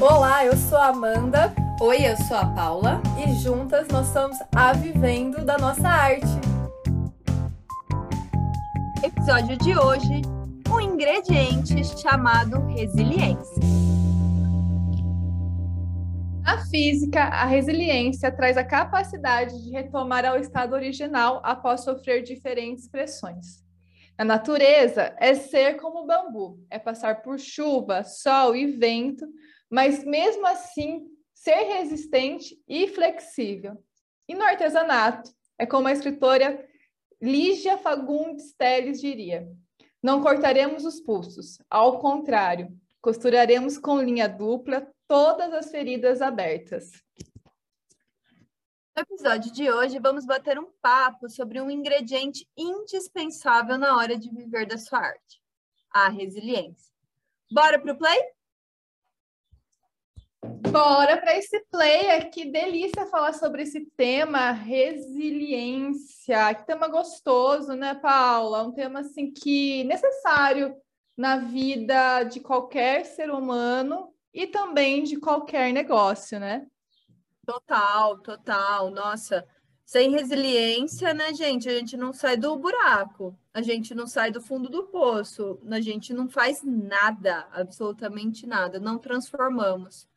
Olá, eu sou a Amanda. Oi, eu sou a Paula. E juntas nós somos a Vivendo da Nossa Arte. Episódio de hoje: um ingrediente chamado resiliência. Na física, a resiliência traz a capacidade de retomar ao estado original após sofrer diferentes pressões. Na natureza, é ser como o bambu, é passar por chuva, sol e vento, mas mesmo assim ser resistente e flexível. E no artesanato, é como a escritora Lígia Fagundes Teles diria: não cortaremos os pulsos, ao contrário, costuraremos com linha dupla todas as feridas abertas. No episódio de hoje, vamos bater um papo sobre um ingrediente indispensável na hora de viver da sua arte: a resiliência. Bora pro play? Bora para esse play, que delícia falar sobre esse tema, resiliência. Que tema gostoso, né, Paula? Um tema assim que necessário na vida de qualquer ser humano e também de qualquer negócio, né? Total, total. Nossa, sem resiliência, né, gente? A gente não sai do buraco, a gente não sai do fundo do poço, a gente não faz nada, absolutamente nada, não transformamos.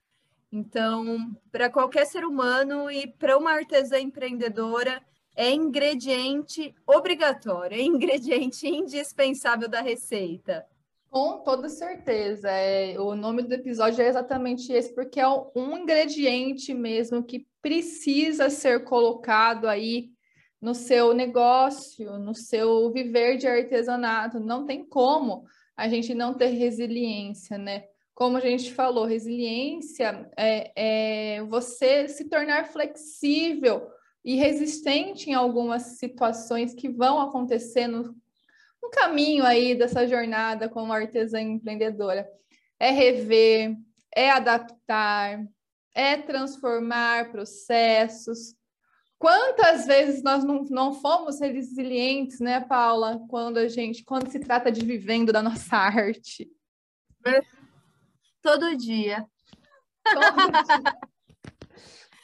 Então, para qualquer ser humano e para uma artesã empreendedora, é ingrediente obrigatório, é ingrediente indispensável da receita. Com toda certeza. É, o nome do episódio é exatamente esse, porque é um ingrediente mesmo que precisa ser colocado aí no seu negócio, no seu viver de artesanato. Não tem como a gente não ter resiliência, né? Como a gente falou, resiliência é, é você se tornar flexível e resistente em algumas situações que vão acontecer no, no caminho aí dessa jornada como artesã empreendedora. É rever, é adaptar, é transformar processos. Quantas vezes nós não, não fomos resilientes, né, Paula, quando a gente, quando se trata de vivendo da nossa arte? Todo dia.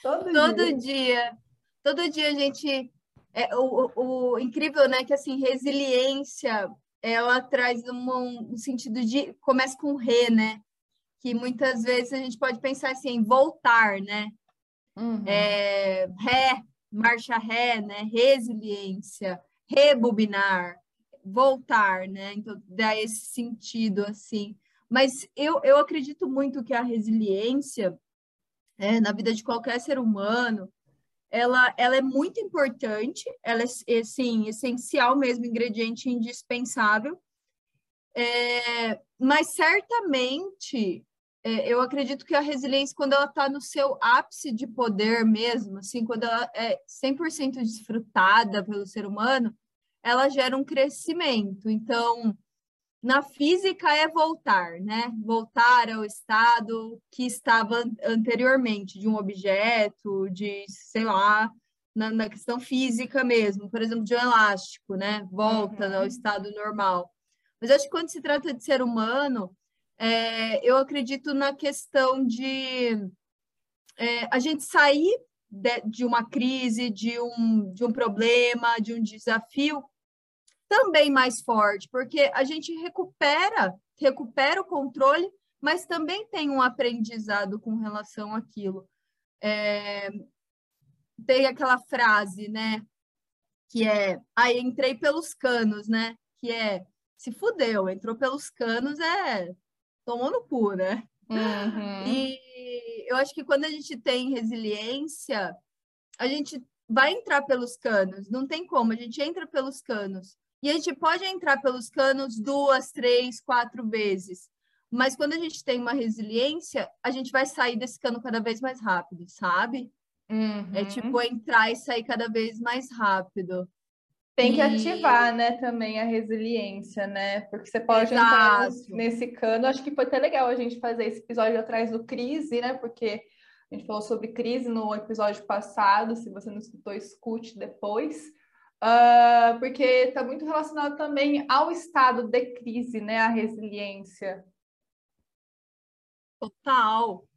Todo dia. Todo, dia. Todo dia a gente. É, o, o, o, incrível, né? Que assim, resiliência ela traz um, um sentido de. Começa com re, né? Que muitas vezes a gente pode pensar assim, em voltar, né? Uhum. É, ré, marcha ré, né? Resiliência, rebobinar, voltar, né? Então dá esse sentido assim. Mas eu, eu acredito muito que a resiliência é, na vida de qualquer ser humano, ela, ela é muito importante, ela é, assim, essencial mesmo, ingrediente indispensável. É, mas certamente é, eu acredito que a resiliência, quando ela está no seu ápice de poder mesmo, assim, quando ela é 100% desfrutada pelo ser humano, ela gera um crescimento. Então, na física é voltar, né? Voltar ao estado que estava anteriormente de um objeto, de, sei lá, na, na questão física mesmo, por exemplo, de um elástico, né? Volta uhum. ao estado normal. Mas acho que quando se trata de ser humano, é, eu acredito na questão de é, a gente sair de, de uma crise, de um, de um problema, de um desafio também mais forte, porque a gente recupera, recupera o controle, mas também tem um aprendizado com relação àquilo. É, tem aquela frase, né, que é, aí ah, entrei pelos canos, né, que é, se fudeu, entrou pelos canos, é, tomou no cu, né? Uhum. E eu acho que quando a gente tem resiliência, a gente vai entrar pelos canos, não tem como, a gente entra pelos canos. E a gente pode entrar pelos canos duas, três, quatro vezes. Mas quando a gente tem uma resiliência, a gente vai sair desse cano cada vez mais rápido, sabe? Uhum. É tipo entrar e sair cada vez mais rápido. Tem que ativar, né, também a resiliência, né? Porque você pode Exato. entrar nesse cano. Acho que foi até legal a gente fazer esse episódio atrás do crise, né? Porque a gente falou sobre crise no episódio passado. Se você não escutou, escute depois. Uh, porque está muito relacionado também ao estado de crise, né? A resiliência. Total,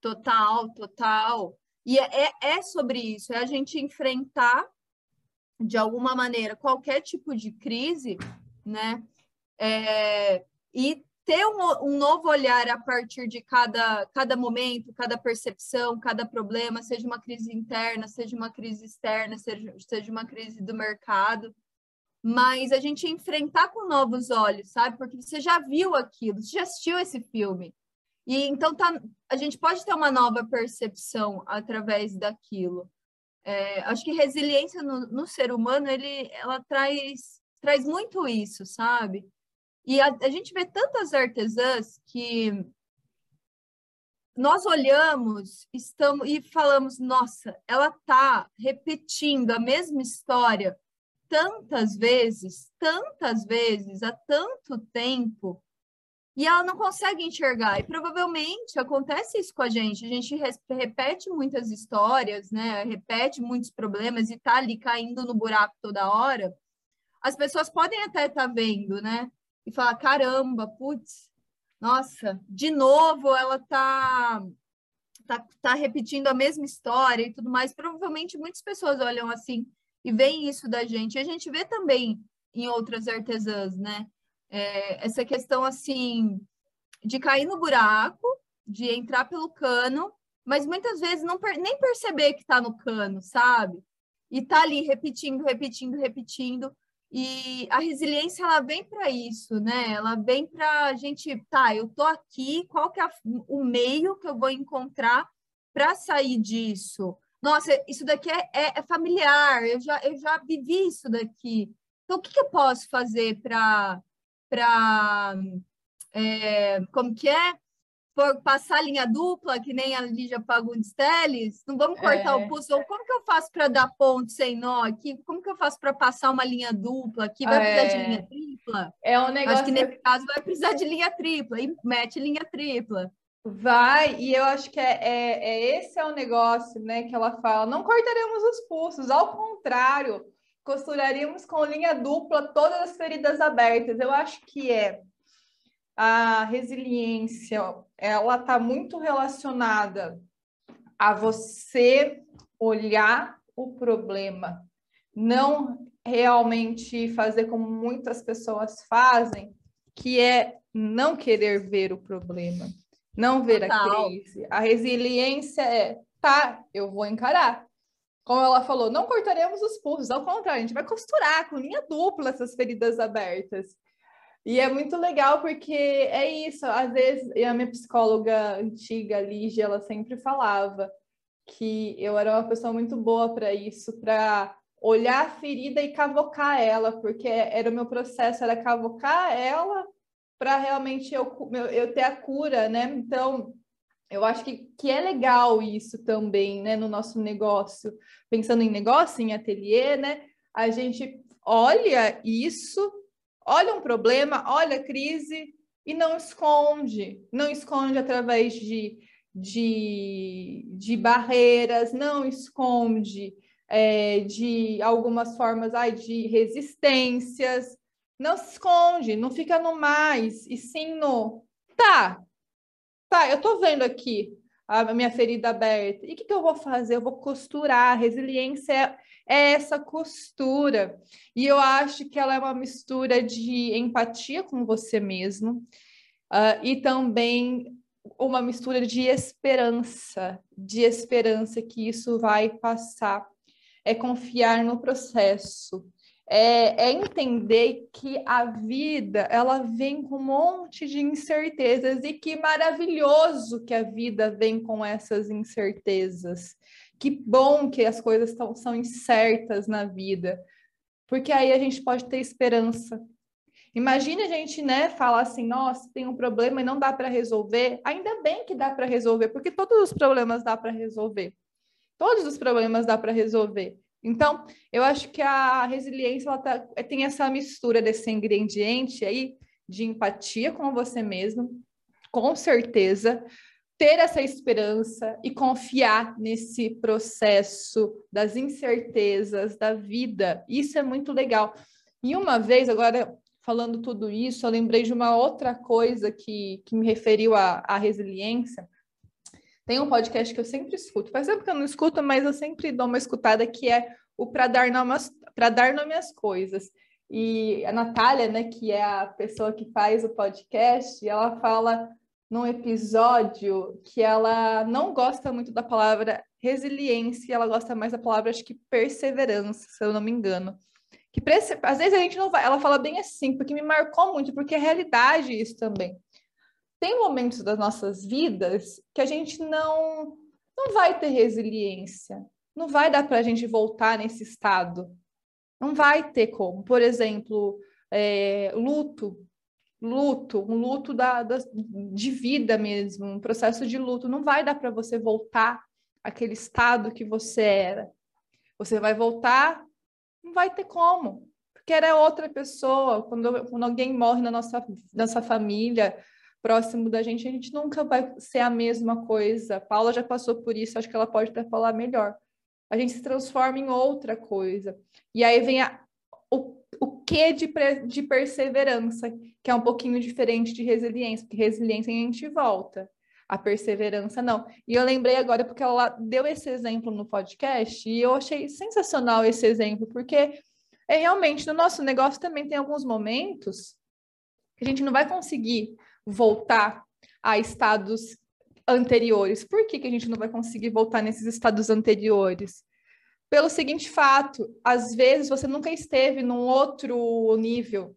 Total, total. E é, é, é sobre isso, é a gente enfrentar de alguma maneira qualquer tipo de crise, né? É, e ter um, um, novo olhar a partir de cada, cada momento, cada percepção, cada problema, seja uma crise interna, seja uma crise externa, seja, seja uma crise do mercado, mas a gente enfrentar com novos olhos, sabe? Porque você já viu aquilo, você já assistiu esse filme. E então tá, a gente pode ter uma nova percepção através daquilo. É, acho que resiliência no, no, ser humano ele, ela traz, traz muito isso, sabe? E a, a gente vê tantas artesãs que nós olhamos estamos e falamos, nossa, ela está repetindo a mesma história tantas vezes, tantas vezes, há tanto tempo, e ela não consegue enxergar. E provavelmente acontece isso com a gente. A gente repete muitas histórias, né? Repete muitos problemas e tá ali caindo no buraco toda hora. As pessoas podem até estar tá vendo, né? E falar: caramba, putz, nossa, de novo ela tá, tá, tá repetindo a mesma história e tudo mais. Provavelmente muitas pessoas olham assim e veem isso da gente. E a gente vê também em outras artesãs, né? É, essa questão assim de cair no buraco, de entrar pelo cano, mas muitas vezes não nem perceber que está no cano, sabe? E tá ali repetindo, repetindo, repetindo. E a resiliência ela vem para isso, né? Ela vem para a gente, tá, eu tô aqui, qual que é o meio que eu vou encontrar para sair disso? Nossa, isso daqui é, é, é, familiar, eu já, eu já vivi isso daqui. Então, o que, que eu posso fazer para para é, como que é? Por passar linha dupla, que nem a Lígia Fagundes Teles, não vamos cortar é. o pulso. Ou como que eu faço para dar ponto sem nó aqui? Como que eu faço para passar uma linha dupla aqui? Vai é. precisar de linha tripla? É um negócio. Acho que nesse caso vai precisar de linha tripla, e mete linha tripla. Vai, e eu acho que é, é, é, esse é o negócio, né, que ela fala, não cortaremos os pulsos, ao contrário, costuraríamos com linha dupla todas as feridas abertas. Eu acho que é a resiliência, ela está muito relacionada a você olhar o problema, não realmente fazer como muitas pessoas fazem, que é não querer ver o problema, não ver Total. a crise. A resiliência é, tá, eu vou encarar como ela falou, não cortaremos os pulsos, ao contrário, a gente vai costurar com linha dupla essas feridas abertas. E é muito legal porque é isso, às vezes, a minha psicóloga antiga, Lígia, ela sempre falava que eu era uma pessoa muito boa para isso, para olhar a ferida e cavocar ela, porque era o meu processo, era cavocar ela para realmente eu, eu ter a cura, né? Então, eu acho que, que é legal isso também, né, no nosso negócio. Pensando em negócio, em ateliê, né? A gente olha isso, olha um problema, olha a crise e não esconde. Não esconde através de, de, de barreiras, não esconde é, de algumas formas ai, de resistências. Não se esconde, não fica no mais, e sim no tá, tá, eu tô vendo aqui a minha ferida aberta. E o que, que eu vou fazer? Eu vou costurar. Resiliência é, é essa costura. E eu acho que ela é uma mistura de empatia com você mesmo uh, e também uma mistura de esperança, de esperança que isso vai passar. É confiar no processo, é, é, entender que a vida ela vem com um monte de incertezas e que maravilhoso que a vida vem com essas incertezas. Que bom que as coisas tão, são incertas na vida, porque aí a gente pode ter esperança. Imagine a gente, né, falar assim, nossa, tem um problema e não dá para resolver. Ainda bem que dá para resolver, porque todos os problemas dá para resolver. Todos os problemas dá para resolver. Então, eu acho que a resiliência ela tá, tem essa mistura desse ingrediente aí de empatia com você mesmo, com certeza, ter essa esperança e confiar nesse processo das incertezas da vida. Isso é muito legal. E uma vez, agora falando tudo isso, eu lembrei de uma outra coisa que, que me referiu à, à resiliência. Tem um podcast que eu sempre escuto, faz tempo que eu não escuto, mas eu sempre dou uma escutada, que é o Para Dar, Nome Dar Nome às Coisas. E a Natália, né, que é a pessoa que faz o podcast, ela fala num episódio que ela não gosta muito da palavra resiliência, ela gosta mais da palavra, acho que perseverança, se eu não me engano. Que às vezes a gente não vai, ela fala bem assim, porque me marcou muito, porque é realidade isso também. Tem momentos das nossas vidas que a gente não não vai ter resiliência, não vai dar para a gente voltar nesse estado, não vai ter como. Por exemplo, é, luto, luto, um luto da, da, de vida mesmo, um processo de luto, não vai dar para você voltar aquele estado que você era. Você vai voltar, não vai ter como, porque era outra pessoa. Quando, quando alguém morre na nossa, nossa família, próximo da gente, a gente nunca vai ser a mesma coisa. A Paula já passou por isso, acho que ela pode até falar melhor. A gente se transforma em outra coisa. E aí vem a, o, o que de, de perseverança, que é um pouquinho diferente de resiliência, porque resiliência a gente volta a perseverança não. E eu lembrei agora porque ela deu esse exemplo no podcast e eu achei sensacional esse exemplo, porque é realmente no nosso negócio também tem alguns momentos que a gente não vai conseguir voltar a estados anteriores. Por que, que a gente não vai conseguir voltar nesses estados anteriores? Pelo seguinte fato, às vezes você nunca esteve num outro nível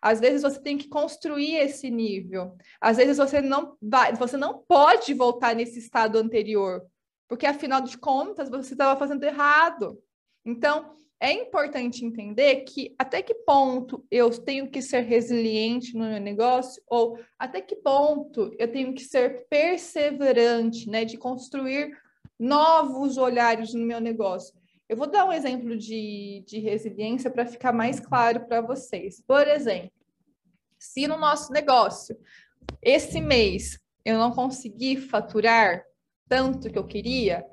às vezes você tem que construir esse nível. Às vezes você não vai, você não pode voltar nesse estado anterior, porque afinal de contas você estava fazendo errado. Então, é importante entender que até que ponto eu tenho que ser resiliente no meu negócio ou até que ponto eu tenho que ser perseverante, né, de construir novos olhares no meu negócio. Eu vou dar um exemplo de, de resiliência para ficar mais claro para vocês. Por exemplo, se no nosso negócio esse mês eu não conseguir faturar tanto que eu queria,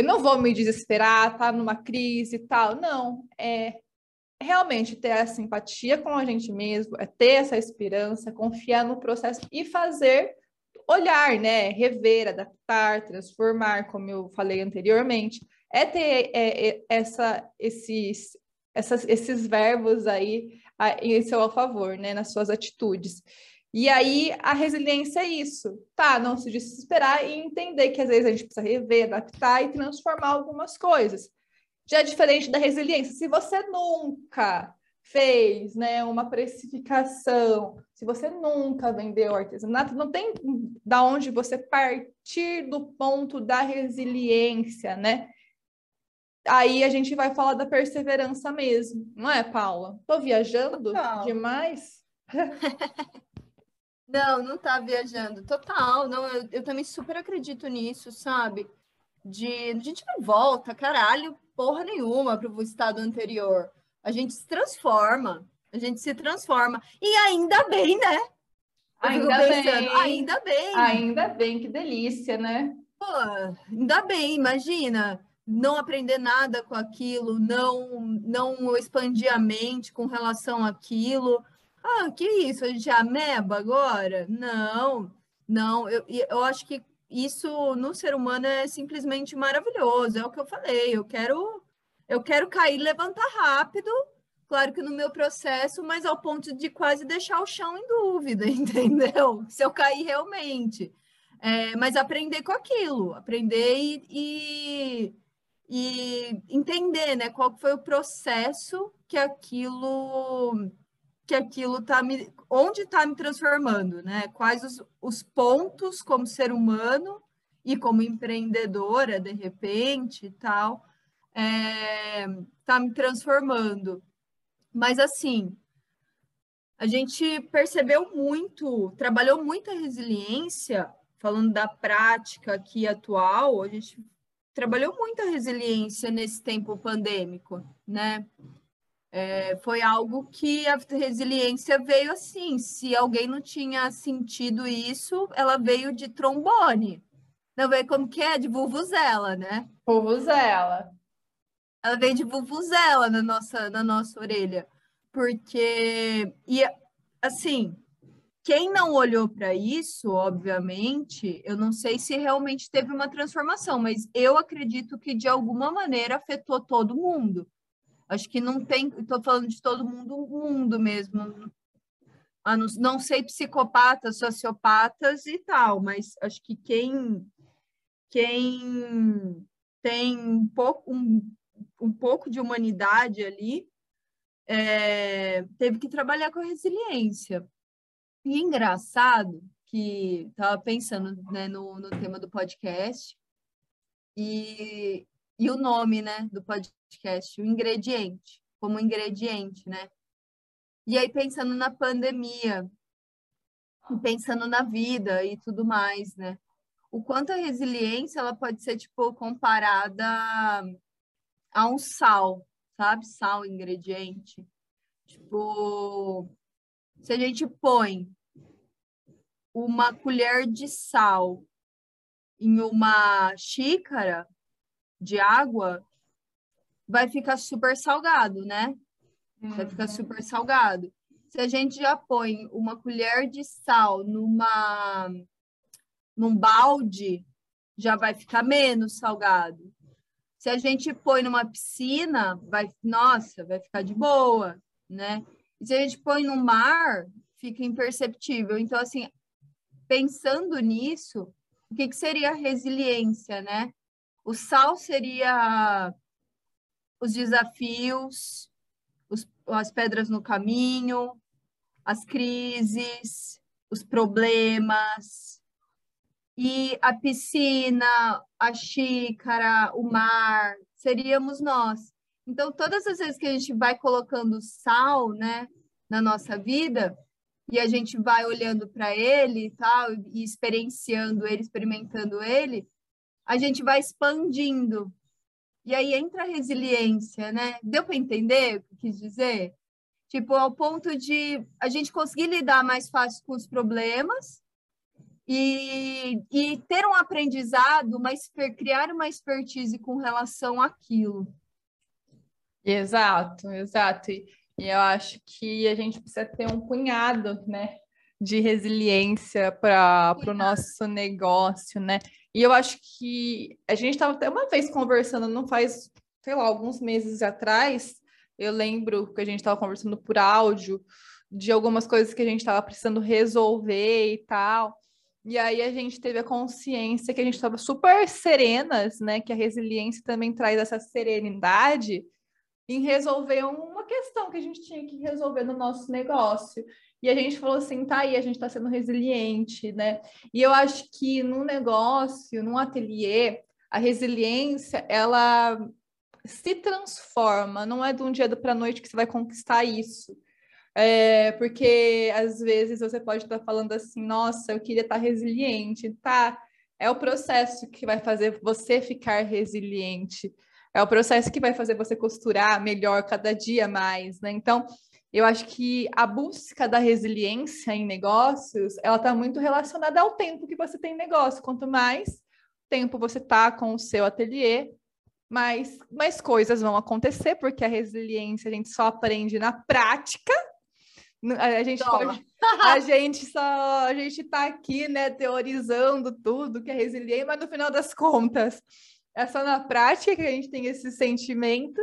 eu não vou me desesperar, tá numa crise e tal. Não, é realmente ter essa empatia com a gente mesmo, é ter essa esperança, confiar no processo e fazer olhar, né, rever, adaptar, transformar, como eu falei anteriormente é ter é, é, essa, esses, essas, esses verbos aí em seu favor, né, nas suas atitudes. E aí a resiliência é isso, tá? Não se desesperar e entender que às vezes a gente precisa rever, adaptar e transformar algumas coisas. Já é diferente da resiliência. Se você nunca fez, né, uma precificação, se você nunca vendeu artesanato, não tem da onde você partir do ponto da resiliência, né? aí a gente vai falar da perseverança mesmo, não é, Paula? Tô viajando Total. demais? não, não tá viajando. Total, não, eu, eu, também super acredito nisso, sabe? De a gente não volta, caralho, porra nenhuma para o estado anterior. A gente se transforma, a gente se transforma. E ainda bem, né? ainda pensando, bem. Ainda bem. Ainda bem, que delícia, né? Pô, ainda bem, imagina não aprender nada com aquilo, não não expandir a mente com relação àquilo. Ah, que isso? A gente é ameba agora? Não, não. Eu, eu acho que isso no ser humano é simplesmente maravilhoso. É o que eu falei. Eu quero eu quero cair, levantar rápido. Claro que no meu processo, mas ao ponto de quase deixar o chão em dúvida, entendeu? Se eu cair realmente. É, mas aprender com aquilo, aprender e, e e entender, né, qual foi o processo que aquilo que aquilo tá me onde está me transformando, né? Quais os, os pontos como ser humano e como empreendedora de repente e tal é, tá me transformando. Mas assim, a gente percebeu muito, trabalhou muita resiliência, falando da prática aqui atual, a gente trabalhou muito a resiliência nesse tempo pandêmico, né? É, foi algo que a resiliência veio assim. Se alguém não tinha sentido isso, ela veio de trombone. Não veio como que é? De vuvuzela, né? Vuvuzela. Ela veio de vuvuzela na nossa, na nossa orelha. Porque, e assim, quem não olhou para isso, obviamente, eu não sei se realmente teve uma transformação, mas eu acredito que de alguma maneira afetou todo mundo. Acho que não tem, estou falando de todo mundo, o mundo mesmo. Não, não sei psicopatas, sociopatas e tal, mas acho que quem quem tem um pouco, um, um pouco de humanidade ali é, teve que trabalhar com a resiliência. E engraçado que estava pensando né, no, no tema do podcast e, e o nome né, do podcast, o ingrediente, como ingrediente, né? E aí pensando na pandemia, pensando na vida e tudo mais, né? O quanto a resiliência ela pode ser tipo comparada a um sal, sabe? Sal, ingrediente. Tipo, se a gente põe uma colher de sal em uma xícara de água, vai ficar super salgado, né? Vai ficar uhum. super salgado. Se a gente já põe uma colher de sal numa num balde, já vai ficar menos salgado. Se a gente põe numa piscina, vai, nossa, vai ficar de boa, né? E se a gente põe no mar, fica imperceptível. Então, assim, pensando nisso, o que, que seria a resiliência, né? O sal seria os desafios, os, as pedras no caminho, as crises, os problemas. E a piscina, a xícara, o mar, seríamos nós. Então, todas as vezes que a gente vai colocando sal, né, na nossa vida, e a gente vai olhando para ele e tal, e experienciando ele, experimentando ele, a gente vai expandindo. E aí entra a resiliência, né? Deu para entender o que quis dizer? Tipo, ao ponto de a gente conseguir lidar mais fácil com os problemas e, e ter um aprendizado, mas criar uma expertise com relação àquilo. Exato, exato. E, e eu acho que a gente precisa ter um punhado, né, de resiliência para o nosso negócio, né? E eu acho que a gente estava até uma vez conversando, não faz, sei lá, alguns meses atrás, eu lembro que a gente estava conversando por áudio de algumas coisas que a gente estava precisando resolver e tal. E aí a gente teve a consciência que a gente estava super serenas, né? Que a resiliência também traz essa serenidade em resolver uma questão que a gente tinha que resolver no nosso negócio. E a gente falou assim, tá aí, a gente está sendo resiliente, né? E eu acho que num negócio, num ateliê, a resiliência, ela se transforma, não é de um dia para noite que você vai conquistar isso. É, porque às vezes você pode estar falando assim, nossa, eu queria estar resiliente, tá? É o processo que vai fazer você ficar resiliente. É o processo que vai fazer você costurar melhor cada dia mais, né? Então, eu acho que a busca da resiliência em negócios, ela está muito relacionada ao tempo que você tem em negócio. Quanto mais tempo você está com o seu ateliê, mais, mais coisas vão acontecer, porque a resiliência a gente só aprende na prática. A gente pode, a gente só, a gente está aqui, né, teorizando tudo que é resiliência, mas no final das contas, é só na prática que a gente tem esse sentimento.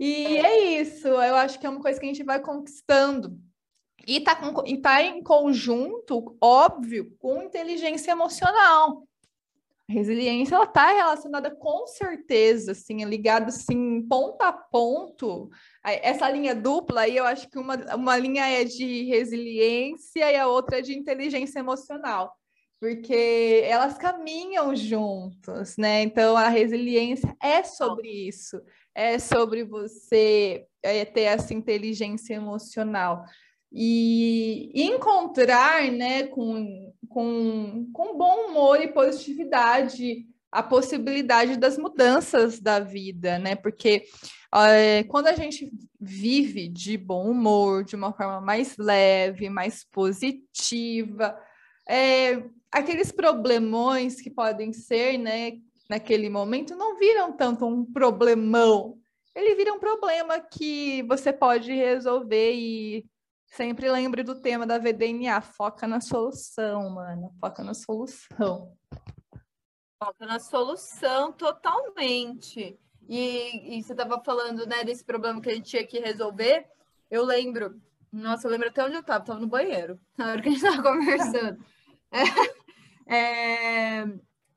E é. isso, eu acho que é uma coisa que a gente vai conquistando. E está tá em conjunto, óbvio, com inteligência emocional. Resiliência ela está relacionada com certeza, assim, é ligada assim, ponto a ponto. Essa linha dupla aí, eu acho que uma, uma linha é de resiliência e a outra é de inteligência emocional porque elas caminham juntos, né? Então a resiliência é sobre isso, é sobre você é, ter essa inteligência emocional e encontrar, né, com, com, com bom humor e positividade a possibilidade das mudanças da vida, né? Porque é, quando a gente vive de bom humor, de uma forma mais leve, mais positiva, é, aqueles problemões que podem ser, né, naquele momento, não viram tanto um problemão. Ele vira um problema que você pode resolver e Sempre lembre do tema da VDNA, foca na solução, mano, foca na solução. Foca na solução totalmente. E, e você estava falando, né, desse problema que a gente tinha que resolver. Eu lembro, nossa, eu lembro até onde eu estava, estava no banheiro, na hora que a gente estava conversando. É, é,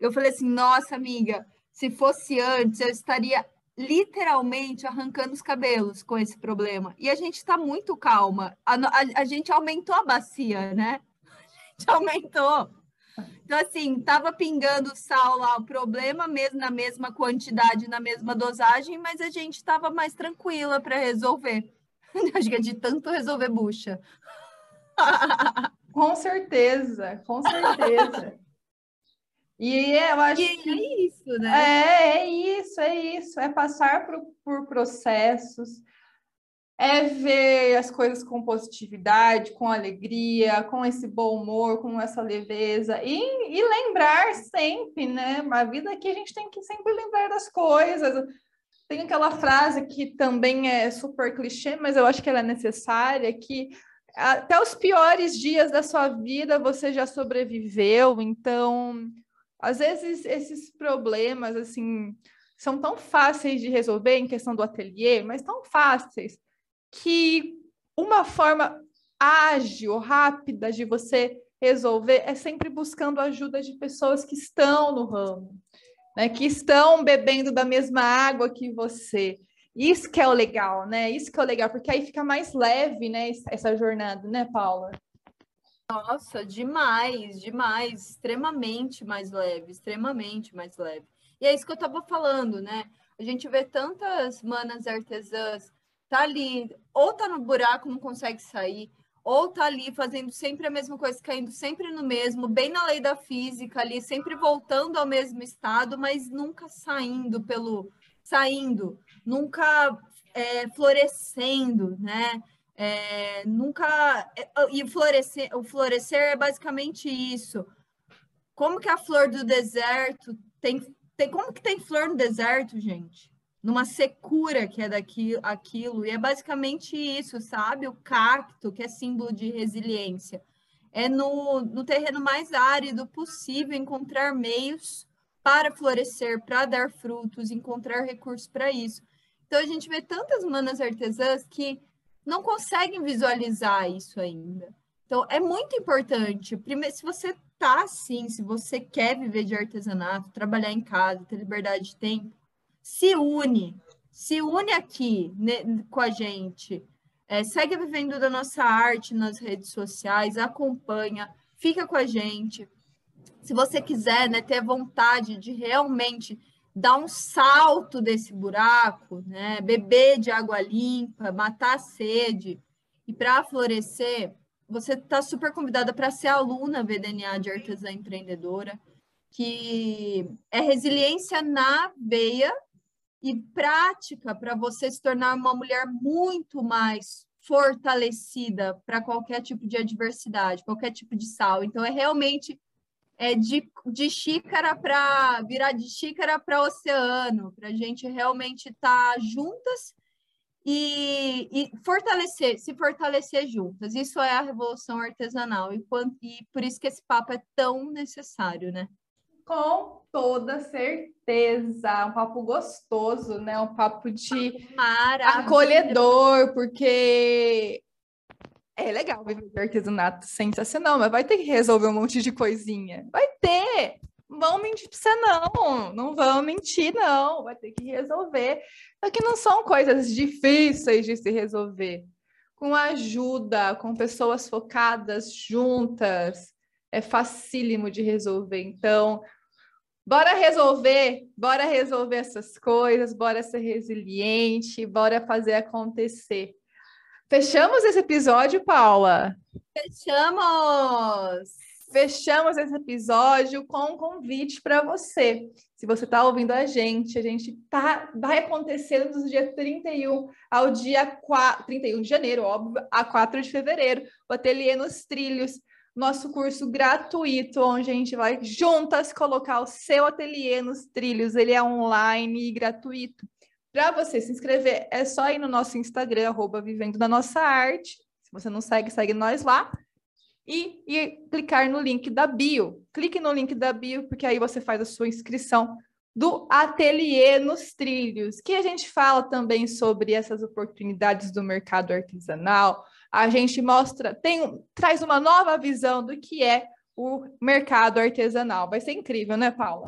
eu falei assim, nossa amiga, se fosse antes, eu estaria literalmente arrancando os cabelos com esse problema. E a gente está muito calma. A, a, a, gente aumentou a bacia, né? A gente aumentou. Então, assim, tava pingando sal lá, o problema mesmo na mesma quantidade, na mesma dosagem, mas a gente estava mais tranquila para resolver. Acho que é de tanto resolver bucha. Com certeza, com certeza. E eu acho e que é isso, né? É, é isso, é isso. É passar por, por processos, é ver as coisas com positividade, com alegria, com esse bom humor, com essa leveza e, e lembrar sempre, né? A vida aqui a gente tem que sempre lembrar das coisas. Tem aquela frase que também é super clichê, mas eu acho que ela é necessária, que até os piores dias da sua vida você já sobreviveu, então às vezes esses problemas assim são tão fáceis de resolver em questão do ateliê, mas tão fáceis que uma forma ágil, rápida de você resolver é sempre buscando ajuda de pessoas que estão no ramo, né? Que estão bebendo da mesma água que você. Isso que é o legal, né? Isso que é o legal, porque aí fica mais leve, né, essa jornada, né, Paula? Nossa, demais, demais, extremamente mais leve, extremamente mais leve. E é isso que eu estava falando, né? A gente vê tantas manas artesãs, tá ali, ou tá no buraco, não consegue sair, ou tá ali fazendo sempre a mesma coisa, caindo sempre no mesmo, bem na lei da física ali, sempre voltando ao mesmo estado, mas nunca saindo pelo saindo, nunca é, florescendo, né? É, nunca. É, e florescer, o florescer é basicamente isso. Como que a flor do deserto tem, tem. Como que tem flor no deserto, gente? Numa secura que é daquilo, aquilo. E é basicamente isso, sabe? O cacto, que é símbolo de resiliência. É no, no terreno mais árido possível encontrar meios para florescer, para dar frutos, encontrar recursos para isso. Então a gente vê tantas manas artesãs que não conseguem visualizar isso ainda. Então, é muito importante. Primeiro, se você tá assim, se você quer viver de artesanato, trabalhar em casa, ter liberdade de tempo, se une, se une aqui né, com a gente. É, segue vivendo da nossa arte nas redes sociais, acompanha, fica com a gente. Se você quiser né, ter vontade de realmente dar um salto desse buraco, né? beber de água limpa, matar a sede e para florescer, você está super convidada para ser aluna VDNA de Artesã Empreendedora, que é resiliência na veia e prática para você se tornar uma mulher muito mais fortalecida para qualquer tipo de adversidade, qualquer tipo de sal. Então, é realmente é de, de xícara para virar de xícara para oceano, para a gente realmente estar tá juntas e, e, fortalecer, se fortalecer juntas. Isso é a revolução artesanal e, e por isso que esse papo é tão necessário, né? Com toda certeza, um papo gostoso, né? Um papo de acolhedor, porque é legal viver de artesanato, sensacional, mas vai ter que resolver um monte de coisinha. Vai ter! Vão mentir pra você, não. Não vão mentir, não. Vai ter que resolver. Só que não são coisas difíceis de se resolver. Com ajuda, com pessoas focadas juntas, é facílimo de resolver. Então, bora resolver, bora resolver essas coisas, bora ser resiliente, bora fazer acontecer. Fechamos esse episódio, Paula? Fechamos! Fechamos esse episódio com um convite para você. Se você está ouvindo a gente, a gente tá, vai acontecer dos dias 31 ao dia 4, 31 de janeiro, óbvio, a 4 de fevereiro, o Ateliê nos Trilhos, nosso curso gratuito, onde a gente vai juntas colocar o seu ateliê nos trilhos. Ele é online e gratuito. Para você se inscrever, é só ir no nosso Instagram, arroba Vivendo da Nossa Arte. Se você não segue, segue nós lá. E, e clicar no link da bio. Clique no link da bio, porque aí você faz a sua inscrição do Ateliê nos Trilhos, que a gente fala também sobre essas oportunidades do mercado artesanal. A gente mostra, tem, traz uma nova visão do que é o mercado artesanal. Vai ser incrível, né, Paula?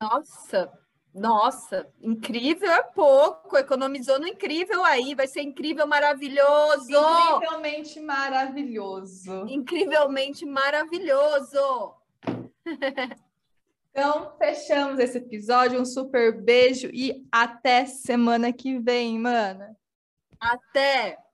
Nossa, nossa, incrível é pouco, economizou no incrível aí, vai ser incrível, maravilhoso. Incrivelmente maravilhoso. Incrivelmente maravilhoso. Então, fechamos esse episódio. Um super beijo e até semana que vem, mana. Até!